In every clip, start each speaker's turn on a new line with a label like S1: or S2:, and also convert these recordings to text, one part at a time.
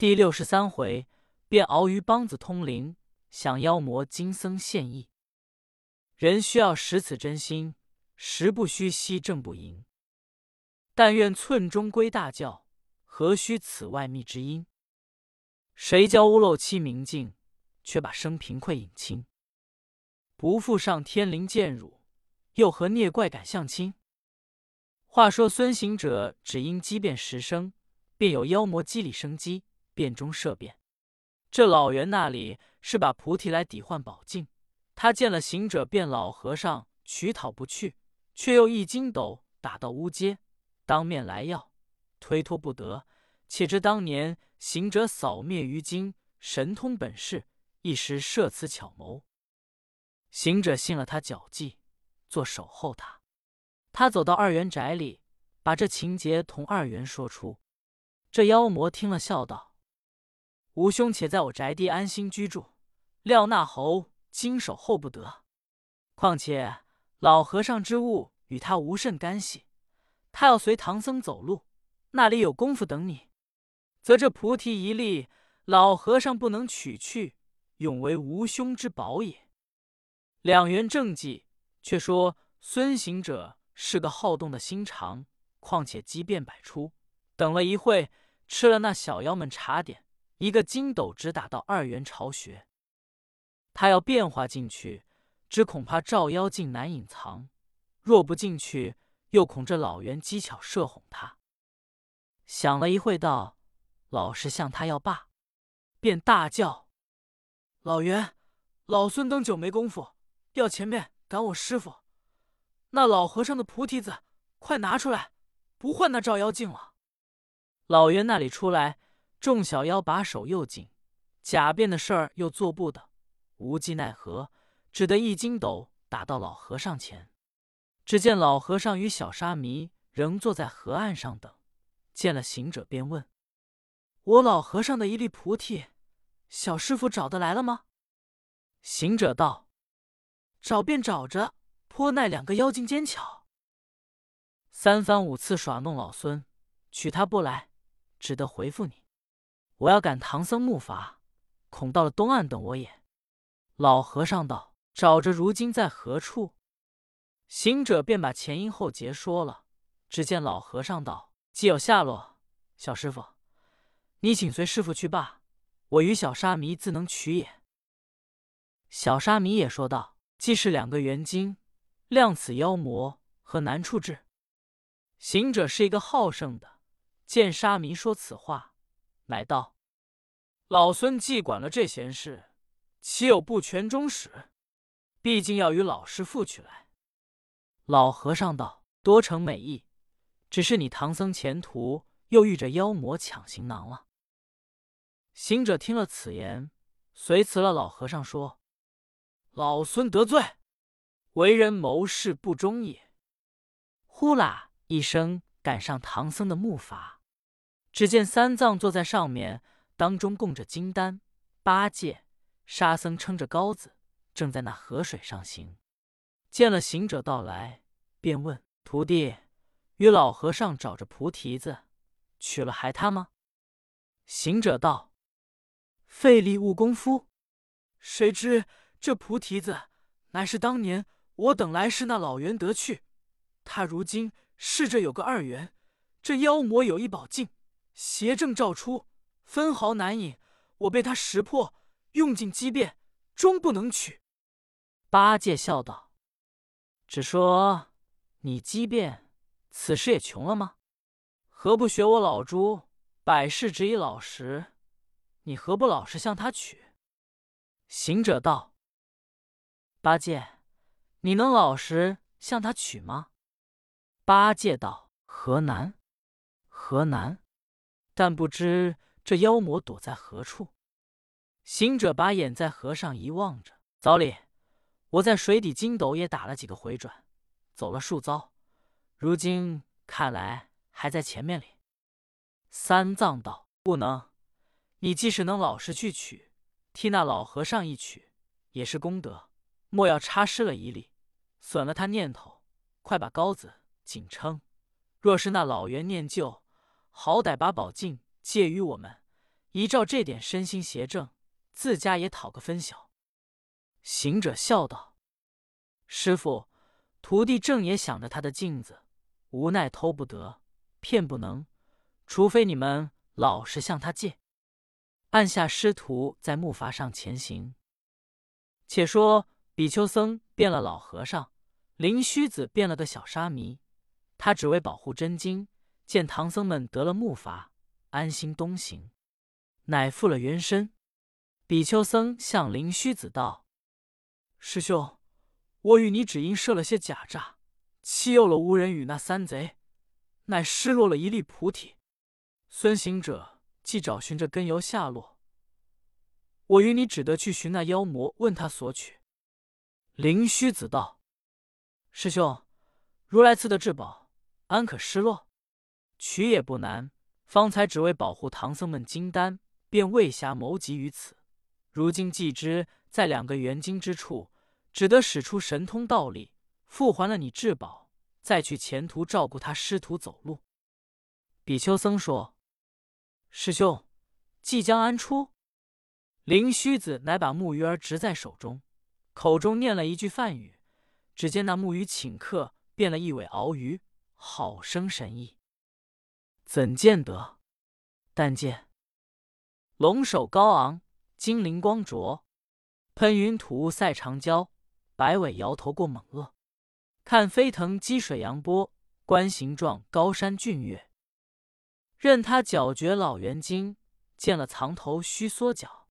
S1: 第六十三回，便鳌鱼梆子通灵，想妖魔金僧献艺。人需要识此真心，实不虚惜正不淫。但愿寸中归大教，何须此外觅之音？谁教屋漏欺明镜，却把生贫困隐清？不负上天灵见汝，又何孽怪敢相亲？话说孙行者只因机变时生，便有妖魔机里生机。变中设变，这老袁那里是把菩提来抵换宝镜。他见了行者，变老和尚取讨不去，却又一筋斗打到屋街，当面来要，推脱不得。且知当年行者扫灭于今神通本事，一时设此巧谋。行者信了他脚迹，做守候他。他走到二元宅里，把这情节同二元说出。这妖魔听了，笑道。吾兄且在我宅地安心居住，料那猴经守候不得。况且老和尚之物与他无甚干系，他要随唐僧走路，那里有功夫等你？则这菩提一粒，老和尚不能取去，永为吾兄之宝也。两元正计，却说孙行者是个好动的心肠，况且机变百出。等了一会，吃了那小妖们茶点。一个筋斗直打到二元巢穴，他要变化进去，只恐怕照妖镜难隐藏；若不进去，又恐这老猿机巧设哄他。想了一会，道：“老实向他要罢。”便大叫：“老袁，老孙等久没功夫，要前面赶我师傅。那老和尚的菩提子，快拿出来，不换那照妖镜了。”老袁那里出来。众小妖把手又紧，假变的事儿又做不得，无计奈何，只得一筋斗打到老和尚前。只见老和尚与小沙弥仍坐在河岸上等，见了行者，便问：“我老和尚的一粒菩提，小师傅找得来了吗？”行者道：“找便找着，颇奈两个妖精奸巧，三番五次耍弄老孙，取他不来，只得回复你。”我要赶唐僧木筏，恐到了东岸等我也。老和尚道：“找着如今在何处？”行者便把前因后结说了。只见老和尚道：“既有下落，小师傅，你请随师傅去罢。我与小沙弥自能取也。”小沙弥也说道：“既是两个元精，量此妖魔何难处置？”行者是一个好胜的，见沙弥说此话。乃道：“老孙既管了这闲事，岂有不全中使？毕竟要与老师傅取来。”老和尚道：“多承美意，只是你唐僧前途又遇着妖魔抢行囊了。”行者听了此言，遂辞了老和尚，说：“老孙得罪，为人谋事不忠也。”呼啦一声，赶上唐僧的木筏。只见三藏坐在上面，当中供着金丹、八戒、沙僧撑着篙子，正在那河水上行。见了行者到来，便问徒弟：“与老和尚找着菩提子，取了还他吗？”行者道：“费力误功夫。谁知这菩提子，乃是当年我等来时那老元得去。他如今试着有个二元，这妖魔有一宝镜。”邪正照出，分毫难隐。我被他识破，用尽机变，终不能取。八戒笑道：“只说你机变，此时也穷了吗？何不学我老猪，百事只以老实？你何不老实向他取？”行者道：“八戒，你能老实向他取吗？”八戒道：“何难？何难？”但不知这妖魔躲在何处。行者把眼在河上一望着，早里我在水底筋斗也打了几个回转，走了数遭，如今看来还在前面里。三藏道：“不能，你即使能老实去取，替那老和尚一取，也是功德。莫要差失了一粒，损了他念头。快把篙子紧撑。若是那老袁念旧。”好歹把宝镜借与我们，依照这点身心邪正，自家也讨个分晓。”行者笑道：“师傅，徒弟正也想着他的镜子，无奈偷不得，骗不能，除非你们老实向他借。”按下师徒在木筏上前行。且说比丘僧变了老和尚，灵虚子变了个小沙弥。他只为保护真经，见唐僧们得了木筏，安心东行，乃复了原身。比丘僧向灵虚子道：“师兄，我与你只因设了些假诈，欺诱了无人与那三贼，乃失落了一粒菩提。孙行者。”既找寻着根由下落，我与你只得去寻那妖魔，问他索取。灵虚子道：“师兄，如来赐的至宝，安可失落？取也不难。方才只为保护唐僧们金丹，便未暇谋及于此。如今既知在两个元精之处，只得使出神通道力，复还了你至宝，再去前途照顾他师徒走路。”比丘僧说。师兄，即将安出？灵虚子乃把木鱼儿执在手中，口中念了一句梵语，只见那木鱼顷刻变了一尾鳌鱼，好生神异。怎见得？但见龙首高昂，金鳞光灼，喷云吐雾赛长蛟，摆尾摇头过猛鳄。看飞腾击水扬波，观形状高山峻岳。任他脚绝老猿精，见了藏头须缩脚。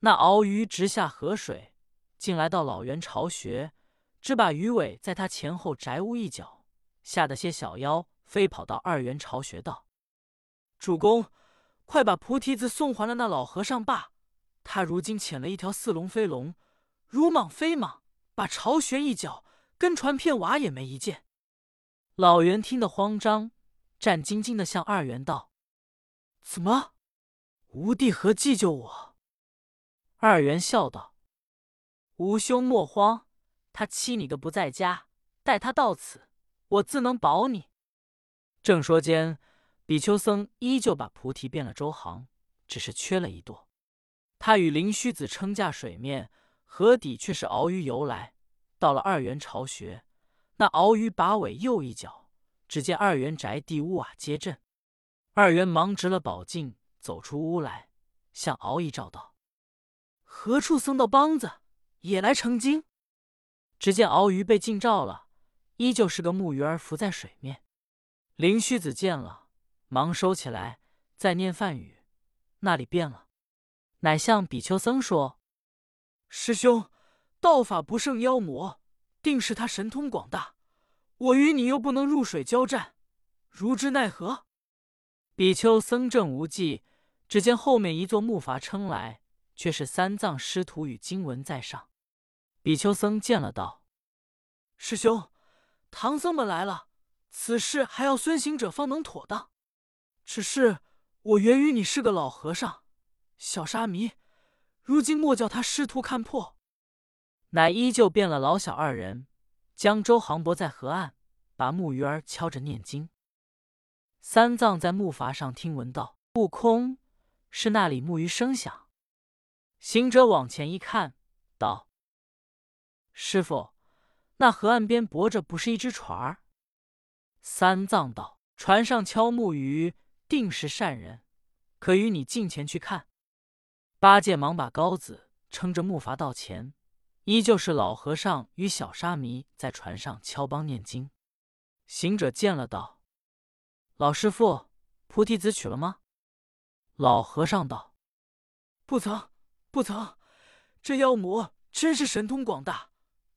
S1: 那鳌鱼直下河水，竟来到老猿巢穴，只把鱼尾在他前后宅屋一角，吓得些小妖飞跑到二元巢穴道：“主公，快把菩提子送还了那老和尚罢！他如今遣了一条似龙非龙，如蟒非蟒，把巢穴一角跟船片瓦也没一件。”老猿听得慌张。战兢兢的向二元道：“怎么？吾弟何计救我？”二元笑道：“吾兄莫慌，他欺你个不在家，待他到此，我自能保你。”正说间，比丘僧依旧把菩提变了周行，只是缺了一朵。他与灵虚子撑架水面，河底却是鳌鱼游来。到了二元巢穴，那鳌鱼把尾又一脚。只见二元宅地屋瓦皆震，二元忙执了宝镜，走出屋来，向鳌一照道：“何处僧道梆子也来成精？”只见鳌鱼被镜照了，依旧是个木鱼儿浮在水面。灵虚子见了，忙收起来，再念梵语，那里变了，乃向比丘僧说：“师兄，道法不胜妖魔，定是他神通广大。”我与你又不能入水交战，如之奈何？比丘僧正无忌，只见后面一座木筏撑来，却是三藏师徒与经文在上。比丘僧见了，道：“师兄，唐僧们来了，此事还要孙行者方能妥当。只是我原与你是个老和尚，小沙弥，如今莫叫他师徒看破。”乃依旧变了老小二人。江舟航泊在河岸，把木鱼儿敲着念经。三藏在木筏上听闻道：“悟空，是那里木鱼声响？”行者往前一看，道：“师傅，那河岸边泊着不是一只船儿？”三藏道：“船上敲木鱼，定是善人，可与你近前去看。”八戒忙把篙子撑着木筏到前。依旧是老和尚与小沙弥在船上敲梆念经。行者见了，道：“老师傅，菩提子取了吗？”老和尚道：“不曾，不曾。这妖魔真是神通广大，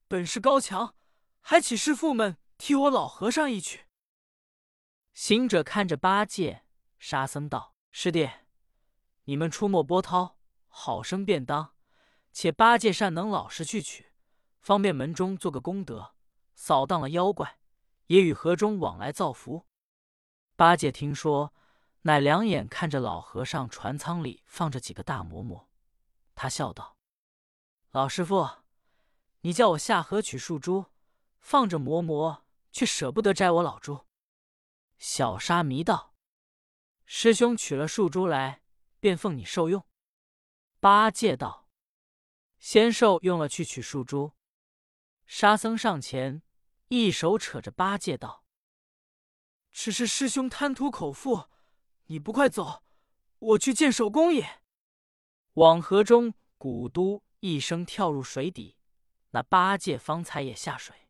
S1: 本事高强，还请师傅们替我老和尚一取。”行者看着八戒、沙僧道：“师弟，你们出没波涛，好生便当。”且八戒善能老实去取，方便门中做个功德，扫荡了妖怪，也与河中往来造福。八戒听说，乃两眼看着老和尚船舱里放着几个大馍馍，他笑道：“老师傅，你叫我下河取树珠，放着馍馍，却舍不得摘我老猪。”小沙弥道：“师兄取了树珠来，便奉你受用。”八戒道：“仙寿用了去取树珠。”沙僧上前，一手扯着八戒道：“只是师兄贪图口腹，你不快走，我去见守公爷。”往河中，咕嘟一声跳入水底，那八戒方才也下水。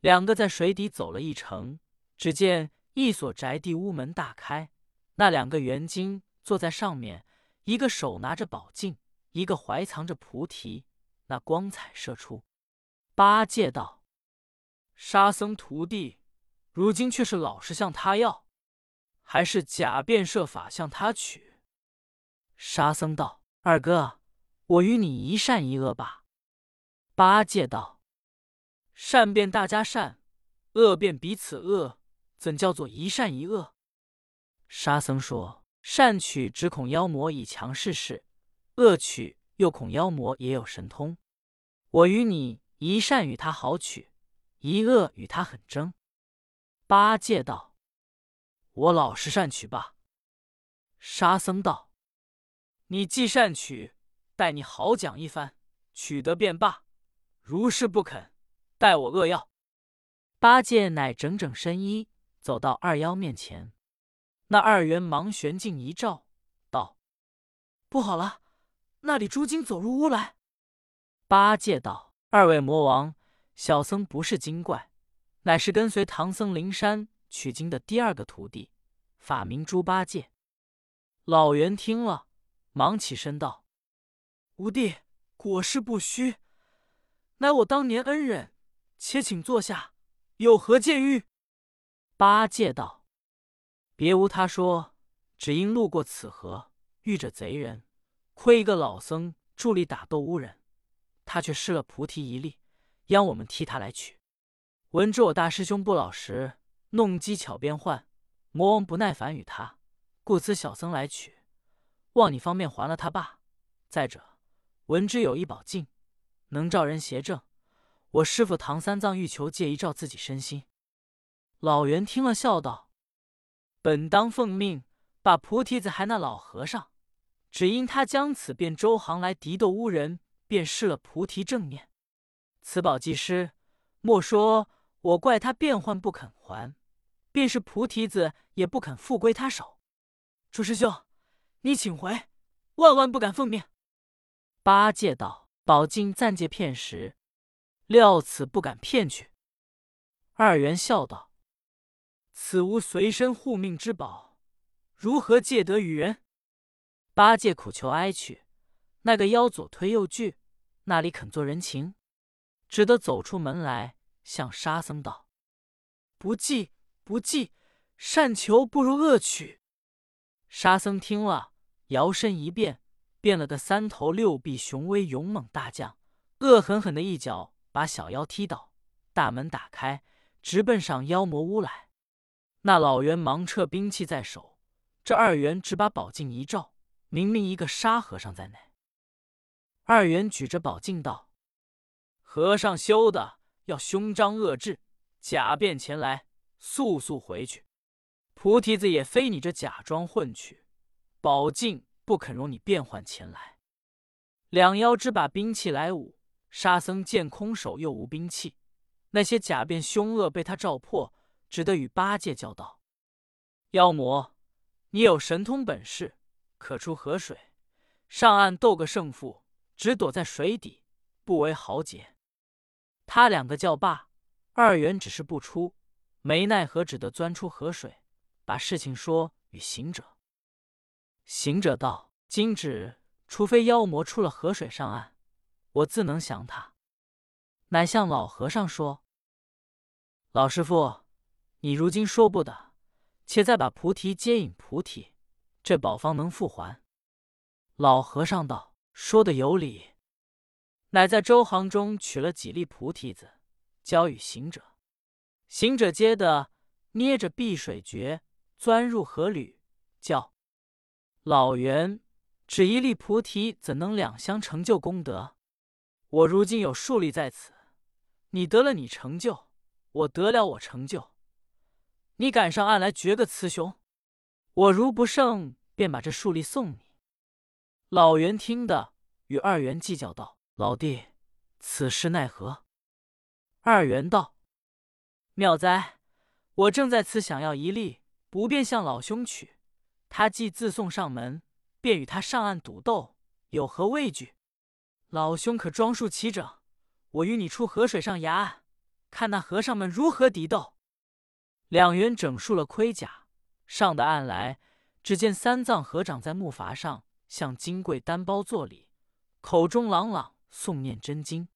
S1: 两个在水底走了一程，只见一所宅地屋门大开，那两个元精坐在上面。一个手拿着宝镜，一个怀藏着菩提，那光彩射出。八戒道：“沙僧徒弟，如今却是老实向他要，还是假变设法向他取？”沙僧道：“二哥，我与你一善一恶吧。”八戒道：“善变大家善，恶变彼此恶，怎叫做一善一恶？”沙僧说。善取只恐妖魔以强试试，恶取又恐妖魔也有神通。我与你一善与他好取，一恶与他狠争。八戒道：“我老实善取吧。”沙僧道：“你既善取，待你好讲一番，取得便罢。如是不肯，待我扼要。”八戒乃整整身衣，走到二妖面前。那二元忙玄镜一照，道：“不好了，那里猪精走入屋来。”八戒道：“二位魔王，小僧不是精怪，乃是跟随唐僧灵山取经的第二个徒弟，法名猪八戒。”老袁听了，忙起身道：“吾弟果是不虚，乃我当年恩人，且请坐下，有何见谕？”八戒道。别无他说，只因路过此河，遇着贼人，亏一个老僧助力打斗乌人，他却失了菩提一粒，央我们替他来取。闻知我大师兄不老实，弄机巧变幻，魔王不耐烦与他，故此小僧来取，望你方便还了他罢。再者，闻知有一宝镜，能照人邪正，我师傅唐三藏欲求借一照自己身心。老袁听了，笑道。本当奉命把菩提子还那老和尚，只因他将此变周行来敌斗乌人，便失了菩提正念。此宝既失，莫说我怪他变幻不肯还，便是菩提子也不肯复归他手。朱师兄，你请回，万万不敢奉命。八戒道：“宝镜暂借片时，料此不敢骗去。”二元笑道。此无随身护命之宝，如何借得与人？八戒苦求哀去，那个妖左推右拒，那里肯做人情？只得走出门来，向沙僧道：“不济，不济，善求不如恶取。”沙僧听了，摇身一变，变了个三头六臂、雄威勇猛大将，恶狠狠的一脚把小妖踢倒，大门打开，直奔上妖魔屋来。那老猿忙撤兵器在手，这二元只把宝镜一照，明明一个沙和尚在内。二元举着宝镜道：“和尚修的要凶张恶质，假变前来，速速回去。菩提子也非你这假装混取，宝镜不肯容你变换前来。”两妖只把兵器来舞，沙僧见空手又无兵器，那些假变凶恶被他照破。只得与八戒叫道：“妖魔，你有神通本事，可出河水上岸斗个胜负，只躲在水底，不为豪杰。”他两个叫罢，二元只是不出，没奈何，只得钻出河水，把事情说与行者。行者道：“今日除非妖魔出了河水上岸，我自能降他。”乃向老和尚说：“老师傅。”你如今说不得，且再把菩提接引菩提，这宝方能复还。老和尚道：“说的有理。”乃在周行中取了几粒菩提子，交与行者。行者接的，捏着碧水诀，钻入河里，叫老袁：“只一粒菩提，怎能两相成就功德？我如今有数粒在此，你得了你成就，我得了我成就。”你赶上岸来决个雌雄，我如不胜，便把这树粒送你。”老袁听得，与二元计较道：“老弟，此事奈何？”二元道：“妙哉，我正在此想要一粒，不便向老兄取。他既自送上门，便与他上岸赌斗，有何畏惧？老兄可装束齐整，我与你出河水上崖岸，看那和尚们如何敌斗。”两员整束了盔甲，上的岸来，只见三藏合掌在木筏上，向金贵单包作礼，口中朗朗诵念真经。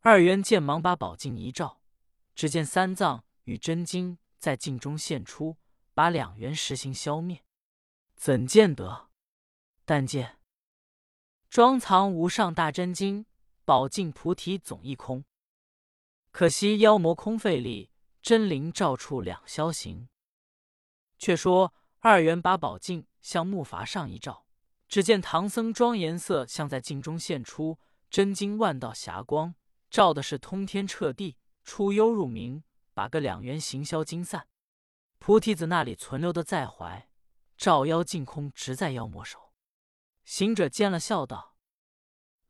S1: 二元见忙把宝镜一照，只见三藏与真经在镜中现出，把两元实行消灭。怎见得？但见装藏无上大真经，宝镜菩提总一空。可惜妖魔空费力，真灵照处两消行。却说二元把宝镜向木筏上一照，只见唐僧庄颜色像在镜中现出，真经万道霞光。照的是通天彻地，出幽入明，把个两元行消精散。菩提子那里存留的在怀，照妖镜空，直在妖魔手。行者见了，笑道：“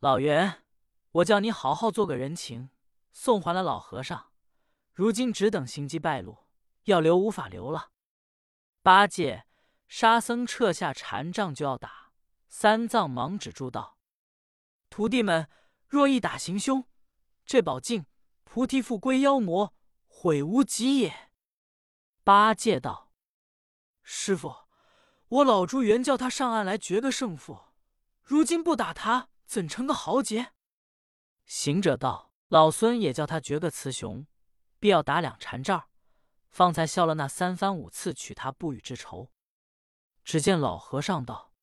S1: 老袁，我叫你好好做个人情，送还了老和尚。如今只等行迹败露，要留无法留了。”八戒、沙僧撤下禅杖就要打，三藏忙止住道：“徒弟们若一打行凶。”这宝镜，菩提复归妖魔，悔无及也。八戒道：“师傅，我老猪原叫他上岸来决个胜负，如今不打他，怎成个豪杰？”行者道：“老孙也叫他决个雌雄，必要打两禅杖，方才消了那三番五次取他不语之仇。”只见老和尚道：“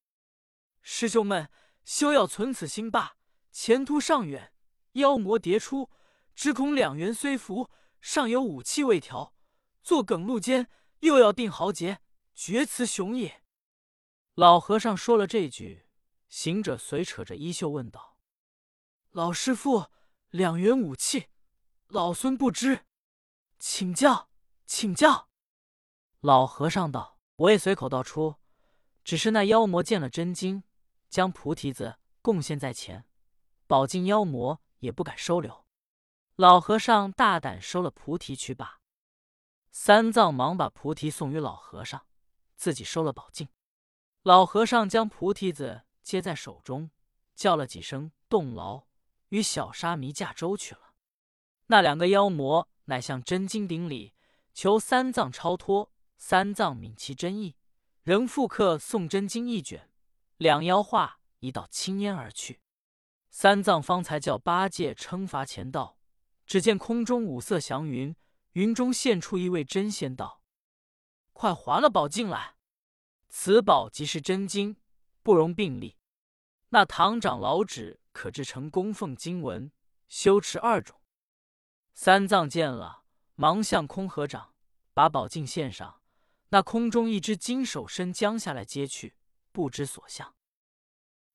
S1: 师兄们休要存此心罢，前途尚远。”妖魔迭出，只恐两元虽服，尚有武器未调，做梗路间，又要定豪杰，绝雌雄也。老和尚说了这句，行者随扯着衣袖问道：“老师傅，两元武器，老孙不知，请教，请教。”老和尚道：“我也随口道出，只是那妖魔见了真经，将菩提子贡献在前，保境妖魔。”也不敢收留，老和尚大胆收了菩提去罢。三藏忙把菩提送与老和尚，自己收了宝镜。老和尚将菩提子接在手中，叫了几声“动劳”，与小沙弥驾舟去了。那两个妖魔乃向真经顶礼，求三藏超脱。三藏泯其真意，仍复刻诵真经一卷，两妖化一道青烟而去。三藏方才叫八戒称罚前道，只见空中五色祥云，云中现出一位真仙道：“快还了宝镜来！此宝即是真经，不容并立。那唐长老旨可制成供奉经文，修持二种。”三藏见了，忙向空合掌，把宝镜献上。那空中一只金手伸将下来接去，不知所向。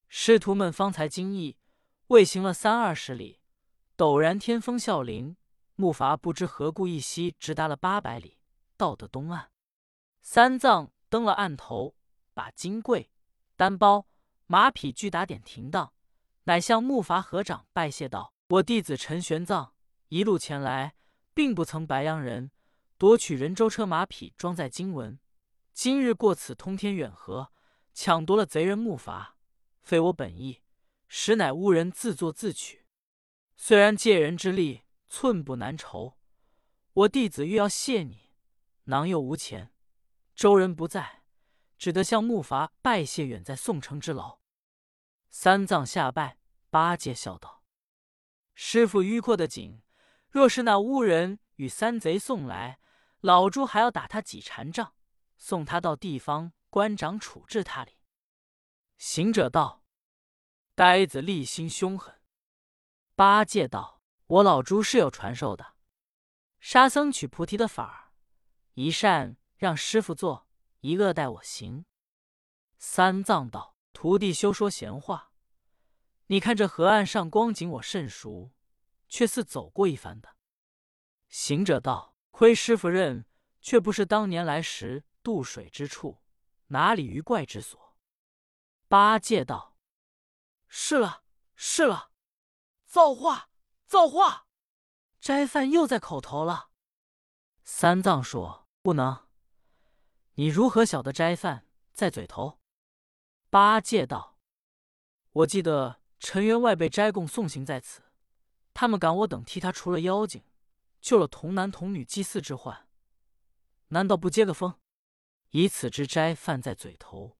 S1: 师徒们方才惊异。未行了三二十里，陡然天风啸林，木筏不知何故一夕直达了八百里，到得东岸。三藏登了岸头，把金柜、单包、马匹俱打点停当，乃向木筏合掌拜谢道：“我弟子陈玄奘一路前来，并不曾白洋人夺取人舟车马匹，装载经文。今日过此通天远河，抢夺了贼人木筏，非我本意。”实乃乌人自作自取，虽然借人之力寸步难酬，我弟子欲要谢你，囊又无钱，周人不在，只得向木筏拜谢远在宋城之劳。三藏下拜，八戒笑道：“师傅迂阔的紧，若是那乌人与三贼送来，老猪还要打他几禅杖，送他到地方官长处置他哩。”行者道。呆子立心凶狠，八戒道：“我老猪是有传授的，沙僧取菩提的法儿，一善让师傅做，一恶待我行。”三藏道：“徒弟休说闲话，你看这河岸上光景我甚熟，却似走过一番的。”行者道：“亏师傅认，却不是当年来时渡水之处，哪里鱼怪之所？八戒道：“是了，是了，造化，造化！斋饭又在口头了。”三藏说：“不能，你如何晓得斋饭在嘴头？”八戒道：“我记得陈员外被斋供送行在此，他们赶我等替他除了妖精，救了童男童女祭祀之患，难道不接个风？以此之斋饭在嘴头。”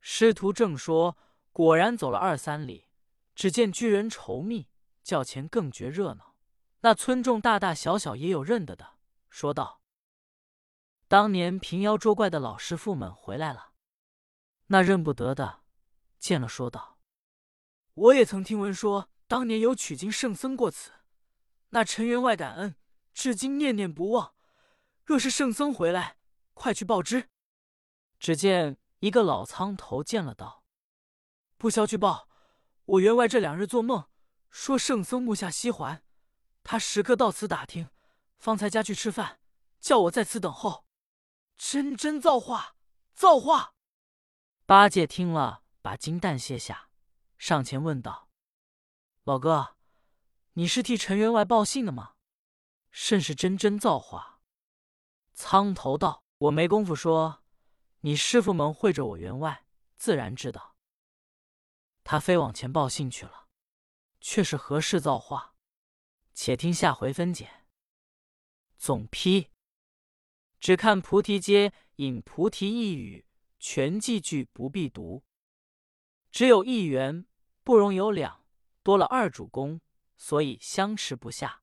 S1: 师徒正说，果然走了二三里，只见居人稠密，较前更觉热闹。那村众大大小小也有认得的。说道：“当年平妖捉怪的老师傅们回来了。”那认不得的见了，说道：“我也曾听闻说，当年有取经圣僧过此。那陈员外感恩，至今念念不忘。若是圣僧回来，快去报之。”只见一个老苍头见了，道：“不消去报，我员外这两日做梦，说圣僧目下西还，他时刻到此打听。”方才家去吃饭，叫我在此等候。真真造化，造化！八戒听了，把金蛋卸下，上前问道：“老哥，你是替陈员外报信的吗？甚是真真造化？”苍头道：“我没工夫说，你师傅们会着我员外，自然知道。他非往前报信去了，却是何事造化？且听下回分解。”总批：只看菩提街引菩提一语，全记句不必读。只有一元，不容有两，多了二主公，所以相持不下。